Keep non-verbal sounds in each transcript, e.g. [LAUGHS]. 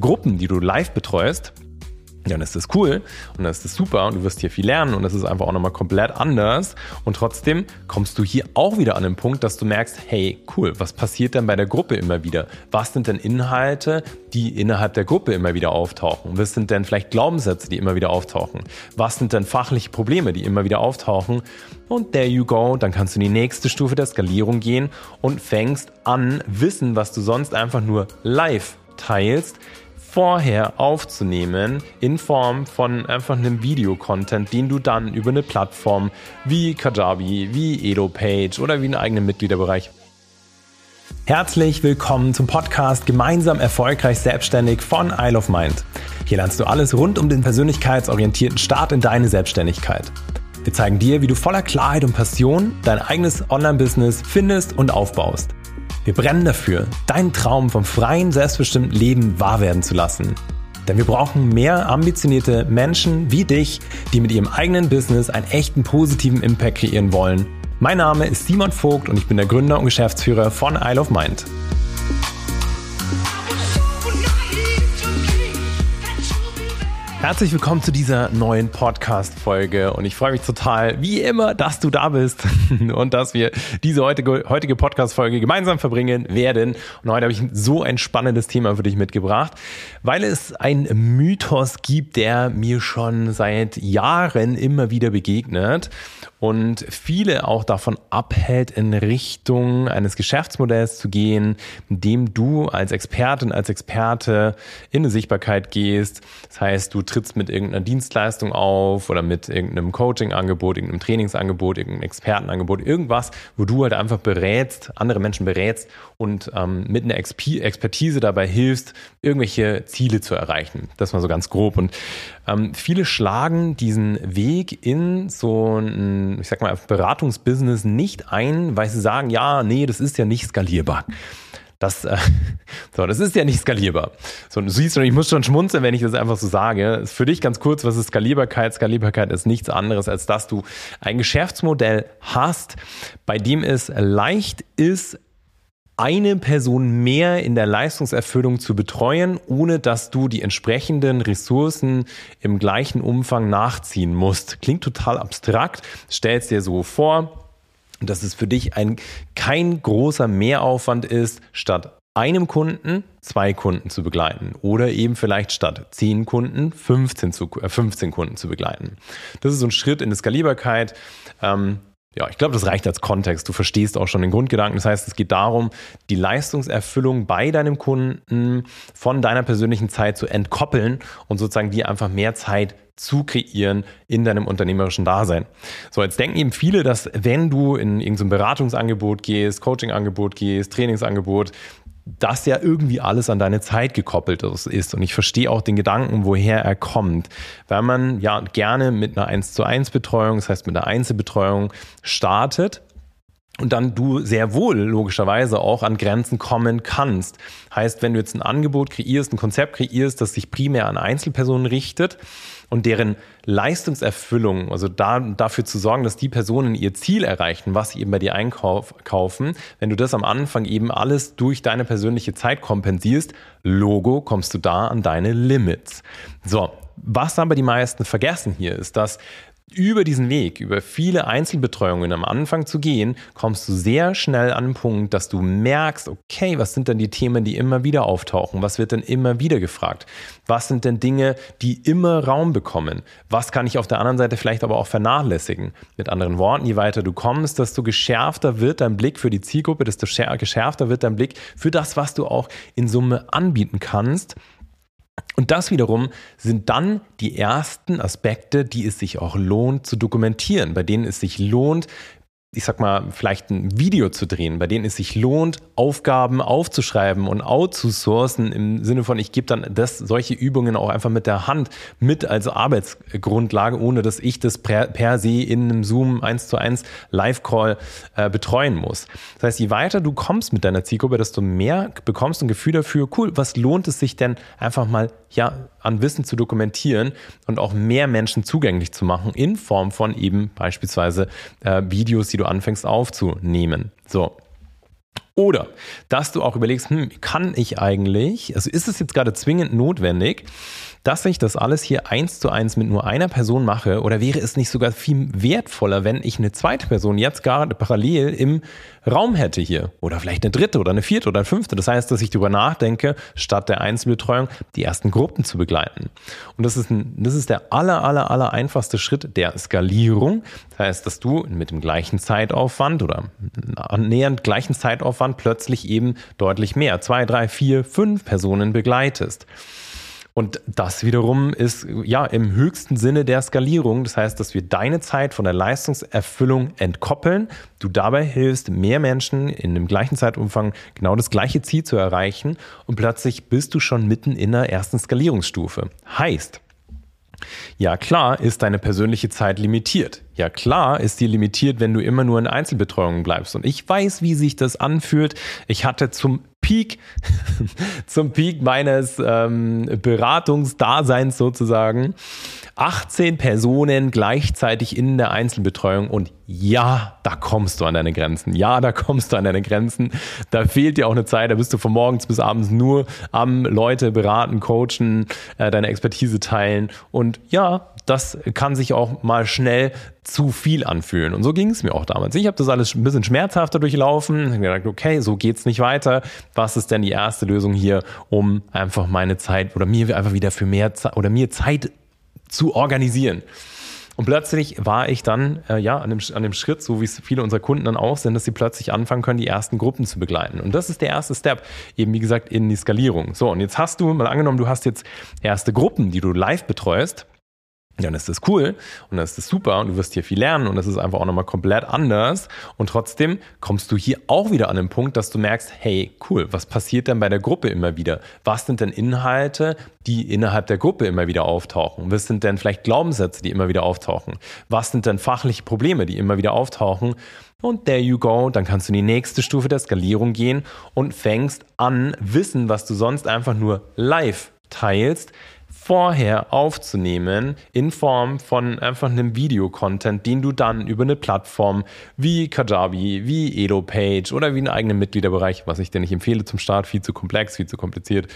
Gruppen, die du live betreust, dann ist das cool und dann ist das super und du wirst hier viel lernen und das ist einfach auch nochmal komplett anders. Und trotzdem kommst du hier auch wieder an den Punkt, dass du merkst, hey, cool, was passiert denn bei der Gruppe immer wieder? Was sind denn Inhalte, die innerhalb der Gruppe immer wieder auftauchen? Was sind denn vielleicht Glaubenssätze, die immer wieder auftauchen? Was sind denn fachliche Probleme, die immer wieder auftauchen? Und there you go, dann kannst du in die nächste Stufe der Skalierung gehen und fängst an, Wissen, was du sonst einfach nur live teilst, vorher aufzunehmen in Form von einfach einem Videocontent, den du dann über eine Plattform wie Kajabi, wie EdoPage oder wie einen eigenen Mitgliederbereich Herzlich willkommen zum Podcast Gemeinsam erfolgreich selbstständig von Isle of Mind. Hier lernst du alles rund um den persönlichkeitsorientierten Start in deine Selbstständigkeit. Wir zeigen dir, wie du voller Klarheit und Passion dein eigenes Online-Business findest und aufbaust. Wir brennen dafür, deinen Traum vom freien, selbstbestimmten Leben wahr werden zu lassen. Denn wir brauchen mehr ambitionierte Menschen wie dich, die mit ihrem eigenen Business einen echten positiven Impact kreieren wollen. Mein Name ist Simon Vogt und ich bin der Gründer und Geschäftsführer von Isle of Mind. Herzlich willkommen zu dieser neuen Podcast-Folge und ich freue mich total, wie immer, dass du da bist [LAUGHS] und dass wir diese heutige, heutige Podcast-Folge gemeinsam verbringen werden. Und heute habe ich so ein spannendes Thema für dich mitgebracht, weil es einen Mythos gibt, der mir schon seit Jahren immer wieder begegnet und viele auch davon abhält, in Richtung eines Geschäftsmodells zu gehen, in dem du als Expertin, als Experte in eine Sichtbarkeit gehst. Das heißt, du trittst mit irgendeiner Dienstleistung auf oder mit irgendeinem Coaching-Angebot, irgendeinem Trainingsangebot, irgendeinem Expertenangebot, irgendwas, wo du halt einfach berätst, andere Menschen berätst und ähm, mit einer Expertise dabei hilfst, irgendwelche Ziele zu erreichen. Das mal so ganz grob. Und ähm, viele schlagen diesen Weg in so ein, ich sag mal, Beratungsbusiness nicht ein, weil sie sagen, ja, nee, das ist ja nicht skalierbar. Das, äh, [LAUGHS] so, das ist ja nicht skalierbar. So, du siehst, und ich muss schon schmunzeln, wenn ich das einfach so sage. Für dich ganz kurz, was ist Skalierbarkeit? Skalierbarkeit ist nichts anderes, als dass du ein Geschäftsmodell hast, bei dem es leicht ist, eine Person mehr in der Leistungserfüllung zu betreuen, ohne dass du die entsprechenden Ressourcen im gleichen Umfang nachziehen musst. Klingt total abstrakt, stellst dir so vor, dass es für dich ein, kein großer Mehraufwand ist, statt einem Kunden zwei Kunden zu begleiten oder eben vielleicht statt zehn Kunden 15, zu, äh, 15 Kunden zu begleiten. Das ist so ein Schritt in die Skalierbarkeit. Ähm, ja, ich glaube, das reicht als Kontext. Du verstehst auch schon den Grundgedanken. Das heißt, es geht darum, die Leistungserfüllung bei deinem Kunden von deiner persönlichen Zeit zu entkoppeln und sozusagen dir einfach mehr Zeit zu kreieren in deinem unternehmerischen Dasein. So, jetzt denken eben viele, dass wenn du in irgendein Beratungsangebot gehst, Coachingangebot gehst, Trainingsangebot, das ja irgendwie alles an deine Zeit gekoppelt ist. Und ich verstehe auch den Gedanken, woher er kommt. Weil man ja gerne mit einer 1 zu 1 Betreuung, das heißt mit einer Einzelbetreuung startet und dann du sehr wohl logischerweise auch an Grenzen kommen kannst. Heißt, wenn du jetzt ein Angebot kreierst, ein Konzept kreierst, das sich primär an Einzelpersonen richtet und deren Leistungserfüllung, also da, dafür zu sorgen, dass die Personen ihr Ziel erreichen, was sie eben bei dir einkaufen, wenn du das am Anfang eben alles durch deine persönliche Zeit kompensierst, Logo, kommst du da an deine Limits. So, was aber die meisten vergessen hier ist, dass über diesen Weg, über viele Einzelbetreuungen am Anfang zu gehen, kommst du sehr schnell an den Punkt, dass du merkst, okay, was sind denn die Themen, die immer wieder auftauchen? Was wird denn immer wieder gefragt? Was sind denn Dinge, die immer Raum bekommen? Was kann ich auf der anderen Seite vielleicht aber auch vernachlässigen? Mit anderen Worten, je weiter du kommst, desto geschärfter wird dein Blick für die Zielgruppe, desto geschärfter wird dein Blick für das, was du auch in Summe anbieten kannst und das wiederum sind dann die ersten Aspekte, die es sich auch lohnt zu dokumentieren, bei denen es sich lohnt, ich sag mal, vielleicht ein Video zu drehen, bei denen es sich lohnt, Aufgaben aufzuschreiben und outzusourcen im Sinne von, ich gebe dann das, solche Übungen auch einfach mit der Hand mit als Arbeitsgrundlage, ohne dass ich das per, per se in einem Zoom 1 zu 1 Live-Call äh, betreuen muss. Das heißt, je weiter du kommst mit deiner Zielgruppe, desto mehr bekommst du ein Gefühl dafür, cool, was lohnt es sich denn einfach mal ja, an Wissen zu dokumentieren und auch mehr Menschen zugänglich zu machen in Form von eben beispielsweise äh, Videos, die du anfängst aufzunehmen. So. Oder dass du auch überlegst, hm, kann ich eigentlich, also ist es jetzt gerade zwingend notwendig, dass ich das alles hier eins zu eins mit nur einer Person mache? Oder wäre es nicht sogar viel wertvoller, wenn ich eine zweite Person jetzt gerade parallel im Raum hätte hier? Oder vielleicht eine dritte oder eine vierte oder eine fünfte. Das heißt, dass ich darüber nachdenke, statt der Einzelbetreuung die ersten Gruppen zu begleiten. Und das ist, ein, das ist der aller, aller, aller einfachste Schritt der Skalierung. Das heißt, dass du mit dem gleichen Zeitaufwand oder annähernd gleichen Zeitaufwand plötzlich eben deutlich mehr, zwei, drei, vier, fünf Personen begleitest. Und das wiederum ist ja im höchsten Sinne der Skalierung. Das heißt, dass wir deine Zeit von der Leistungserfüllung entkoppeln. Du dabei hilfst, mehr Menschen in dem gleichen Zeitumfang genau das gleiche Ziel zu erreichen. Und plötzlich bist du schon mitten in der ersten Skalierungsstufe. Heißt, ja klar ist deine persönliche Zeit limitiert. Ja klar ist die limitiert, wenn du immer nur in Einzelbetreuung bleibst. Und ich weiß, wie sich das anfühlt. Ich hatte zum Peak, [LAUGHS] zum Peak meines ähm, Beratungsdaseins sozusagen. 18 Personen gleichzeitig in der Einzelbetreuung und ja, da kommst du an deine Grenzen. Ja, da kommst du an deine Grenzen. Da fehlt dir auch eine Zeit, da bist du von morgens bis abends nur am Leute beraten, coachen, äh, deine Expertise teilen und ja, das kann sich auch mal schnell zu viel anfühlen. Und so ging es mir auch damals. Ich habe das alles ein bisschen schmerzhafter durchlaufen. Ich habe gedacht, okay, so geht's nicht weiter. Was ist denn die erste Lösung hier, um einfach meine Zeit oder mir einfach wieder für mehr Zeit oder mir Zeit zu organisieren? Und plötzlich war ich dann äh, ja an dem, an dem Schritt, so wie es viele unserer Kunden dann auch sind, dass sie plötzlich anfangen können, die ersten Gruppen zu begleiten. Und das ist der erste Step, eben wie gesagt, in die Skalierung. So, und jetzt hast du, mal angenommen, du hast jetzt erste Gruppen, die du live betreust dann ist das cool und dann ist das super und du wirst hier viel lernen und das ist einfach auch nochmal komplett anders. Und trotzdem kommst du hier auch wieder an den Punkt, dass du merkst, hey, cool, was passiert denn bei der Gruppe immer wieder? Was sind denn Inhalte, die innerhalb der Gruppe immer wieder auftauchen? Was sind denn vielleicht Glaubenssätze, die immer wieder auftauchen? Was sind denn fachliche Probleme, die immer wieder auftauchen? Und there you go, dann kannst du in die nächste Stufe der Skalierung gehen und fängst an, Wissen, was du sonst einfach nur live teilst, vorher aufzunehmen in Form von einfach einem Videocontent, den du dann über eine Plattform wie Kajabi, wie EdoPage oder wie einen eigenen Mitgliederbereich, was ich dir nicht empfehle zum Start, viel zu komplex, viel zu kompliziert,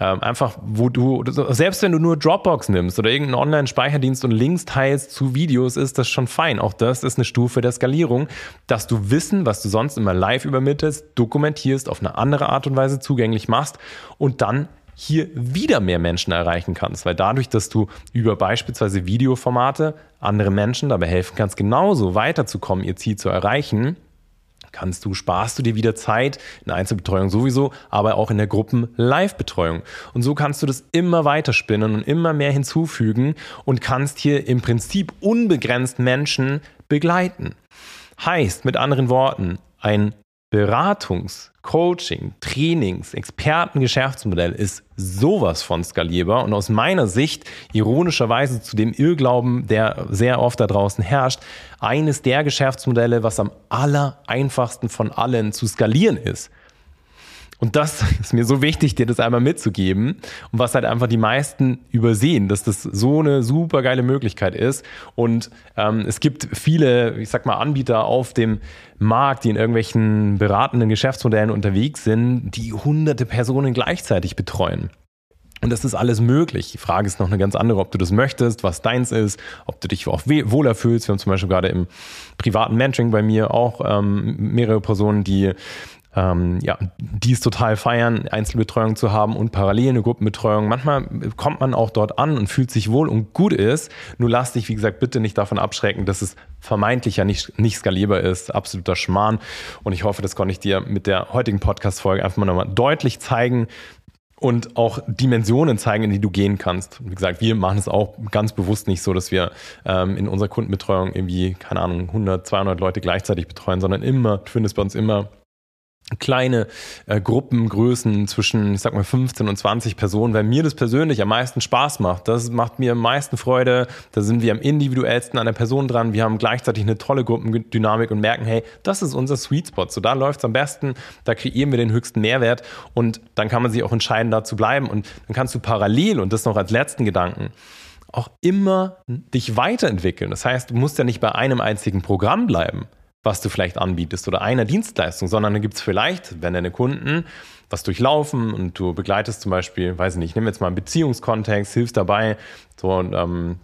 ähm, einfach, wo du, selbst wenn du nur Dropbox nimmst oder irgendeinen Online-Speicherdienst und Links teilst zu Videos, ist das schon fein. Auch das ist eine Stufe der Skalierung, dass du Wissen, was du sonst immer live übermittelst, dokumentierst, auf eine andere Art und Weise zugänglich machst und dann hier wieder mehr Menschen erreichen kannst, weil dadurch, dass du über beispielsweise Videoformate andere Menschen dabei helfen kannst, genauso weiterzukommen, ihr Ziel zu erreichen, kannst du, sparst du dir wieder Zeit in Einzelbetreuung sowieso, aber auch in der Gruppen-Live-Betreuung. Und so kannst du das immer weiter spinnen und immer mehr hinzufügen und kannst hier im Prinzip unbegrenzt Menschen begleiten. Heißt mit anderen Worten, ein Beratungs-, Coaching, Trainings, Expertengeschäftsmodell ist sowas von skalierbar und aus meiner Sicht, ironischerweise zu dem Irrglauben, der sehr oft da draußen herrscht, eines der Geschäftsmodelle, was am aller einfachsten von allen zu skalieren ist. Und das [LAUGHS] ist mir so wichtig, dir das einmal mitzugeben. Und was halt einfach die meisten übersehen, dass das so eine super geile Möglichkeit ist. Und ähm, es gibt viele, ich sag mal, Anbieter auf dem Markt, die in irgendwelchen beratenden Geschäftsmodellen unterwegs sind, die hunderte Personen gleichzeitig betreuen. Und das ist alles möglich. Die Frage ist noch eine ganz andere, ob du das möchtest, was deins ist, ob du dich auch wohler fühlst. Wir haben zum Beispiel gerade im privaten Mentoring bei mir auch ähm, mehrere Personen, die ähm, ja, die es total feiern, Einzelbetreuung zu haben und parallel eine Gruppenbetreuung. Manchmal kommt man auch dort an und fühlt sich wohl und gut ist. Nur lass dich, wie gesagt, bitte nicht davon abschrecken, dass es vermeintlich ja nicht, nicht skalierbar ist. Absoluter Schmarrn. Und ich hoffe, das konnte ich dir mit der heutigen Podcast-Folge einfach mal nochmal deutlich zeigen, und auch Dimensionen zeigen, in die du gehen kannst. Wie gesagt, wir machen es auch ganz bewusst nicht so, dass wir ähm, in unserer Kundenbetreuung irgendwie, keine Ahnung, 100, 200 Leute gleichzeitig betreuen, sondern immer, du findest bei uns immer kleine äh, Gruppengrößen zwischen, ich sag mal, 15 und 20 Personen, weil mir das persönlich am meisten Spaß macht. Das macht mir am meisten Freude. Da sind wir am individuellsten an der Person dran. Wir haben gleichzeitig eine tolle Gruppendynamik und merken, hey, das ist unser Sweet Spot. So, da läuft's am besten. Da kreieren wir den höchsten Mehrwert und dann kann man sich auch entscheiden, da zu bleiben. Und dann kannst du parallel, und das noch als letzten Gedanken, auch immer dich weiterentwickeln. Das heißt, du musst ja nicht bei einem einzigen Programm bleiben was du vielleicht anbietest oder einer Dienstleistung, sondern dann gibt es vielleicht, wenn deine Kunden was durchlaufen und du begleitest zum Beispiel, weiß ich nicht, ich nehme jetzt mal einen Beziehungskontext, hilfst dabei, so ähm,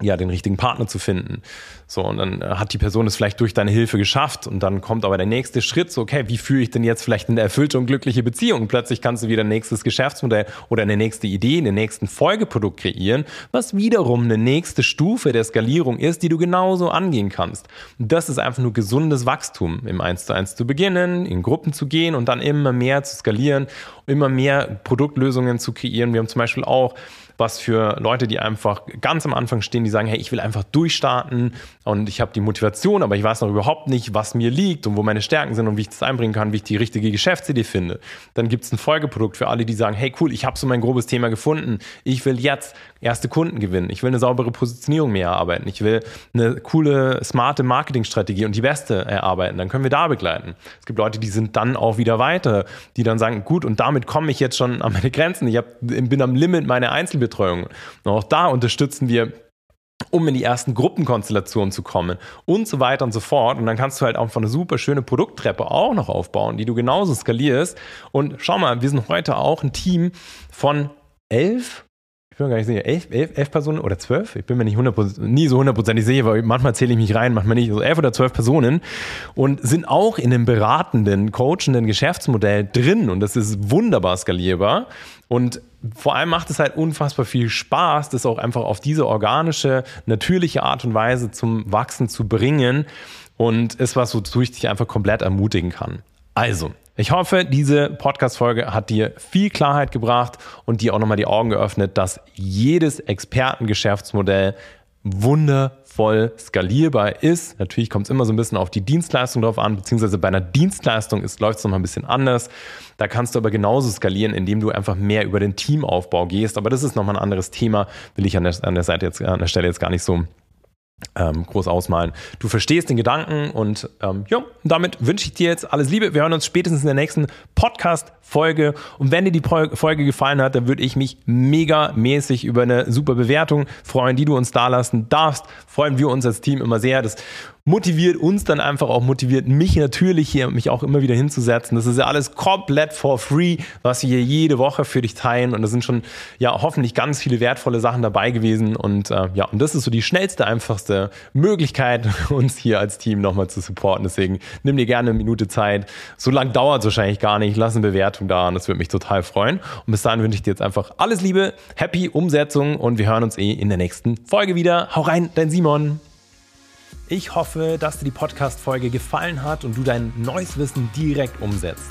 ja, den richtigen Partner zu finden. So, und dann äh, hat die Person es vielleicht durch deine Hilfe geschafft und dann kommt aber der nächste Schritt, so, okay, wie führe ich denn jetzt vielleicht eine erfüllte und glückliche Beziehung? Plötzlich kannst du wieder ein nächstes Geschäftsmodell oder eine nächste Idee, einen nächsten Folgeprodukt kreieren, was wiederum eine nächste Stufe der Skalierung ist, die du genauso angehen kannst. Und das ist einfach nur gesundes Wachstum, im Eins zu eins zu beginnen, in Gruppen zu gehen und dann immer mehr zu skalieren, immer mehr Produktlösungen zu kreieren. Wir haben zum Beispiel auch was für Leute, die einfach ganz am Anfang stehen, die sagen, hey, ich will einfach durchstarten und ich habe die Motivation, aber ich weiß noch überhaupt nicht, was mir liegt und wo meine Stärken sind und wie ich das einbringen kann, wie ich die richtige Geschäftsidee finde. Dann gibt es ein Folgeprodukt für alle, die sagen, hey cool, ich habe so mein grobes Thema gefunden. Ich will jetzt erste Kunden gewinnen. Ich will eine saubere Positionierung mehr erarbeiten. Ich will eine coole, smarte Marketingstrategie und die beste erarbeiten. Dann können wir da begleiten. Es gibt Leute, die sind dann auch wieder weiter, die dann sagen, gut, und damit komme ich jetzt schon an meine Grenzen. Ich hab, bin am Limit meiner Einzelbetreuung. Und auch da unterstützen wir um in die ersten Gruppenkonstellationen zu kommen und so weiter und so fort. Und dann kannst du halt auch von eine super schöne Produkttreppe auch noch aufbauen, die du genauso skalierst. Und schau mal, wir sind heute auch ein Team von elf bin mir gar nicht sicher, elf, elf, elf Personen oder zwölf? Ich bin mir nicht 100%, nie so hundertprozentig sicher, weil manchmal zähle ich mich rein, manchmal nicht. Also elf oder zwölf Personen und sind auch in einem beratenden, coachenden Geschäftsmodell drin und das ist wunderbar skalierbar. Und vor allem macht es halt unfassbar viel Spaß, das auch einfach auf diese organische, natürliche Art und Weise zum Wachsen zu bringen und ist was, wozu ich dich einfach komplett ermutigen kann. Also, ich hoffe, diese Podcast-Folge hat dir viel Klarheit gebracht und dir auch nochmal die Augen geöffnet, dass jedes Expertengeschäftsmodell wundervoll skalierbar ist. Natürlich kommt es immer so ein bisschen auf die Dienstleistung drauf an, beziehungsweise bei einer Dienstleistung läuft es nochmal ein bisschen anders. Da kannst du aber genauso skalieren, indem du einfach mehr über den Teamaufbau gehst. Aber das ist nochmal ein anderes Thema, will ich an der, an der Seite jetzt, an der Stelle jetzt gar nicht so ähm, groß ausmalen. Du verstehst den Gedanken und ähm, ja, damit wünsche ich dir jetzt alles Liebe. Wir hören uns spätestens in der nächsten Podcast-Folge. Und wenn dir die Folge gefallen hat, dann würde ich mich mega mäßig über eine super Bewertung freuen, die du uns da lassen darfst. Freuen wir uns als Team immer sehr. Das motiviert uns dann einfach auch, motiviert mich natürlich hier, mich auch immer wieder hinzusetzen. Das ist ja alles komplett for free, was wir hier jede Woche für dich teilen. Und da sind schon, ja, hoffentlich ganz viele wertvolle Sachen dabei gewesen. Und äh, ja, und das ist so die schnellste, einfachste Möglichkeit, [LAUGHS] uns hier als Team nochmal zu supporten. Deswegen nimm dir gerne eine Minute Zeit. So lang dauert es wahrscheinlich gar nicht. Lass eine Bewertung da und das würde mich total freuen. Und bis dahin wünsche ich dir jetzt einfach alles Liebe, happy Umsetzung und wir hören uns eh in der nächsten Folge wieder. Hau rein, dein Simon. Ich hoffe, dass dir die Podcast-Folge gefallen hat und du dein neues Wissen direkt umsetzt.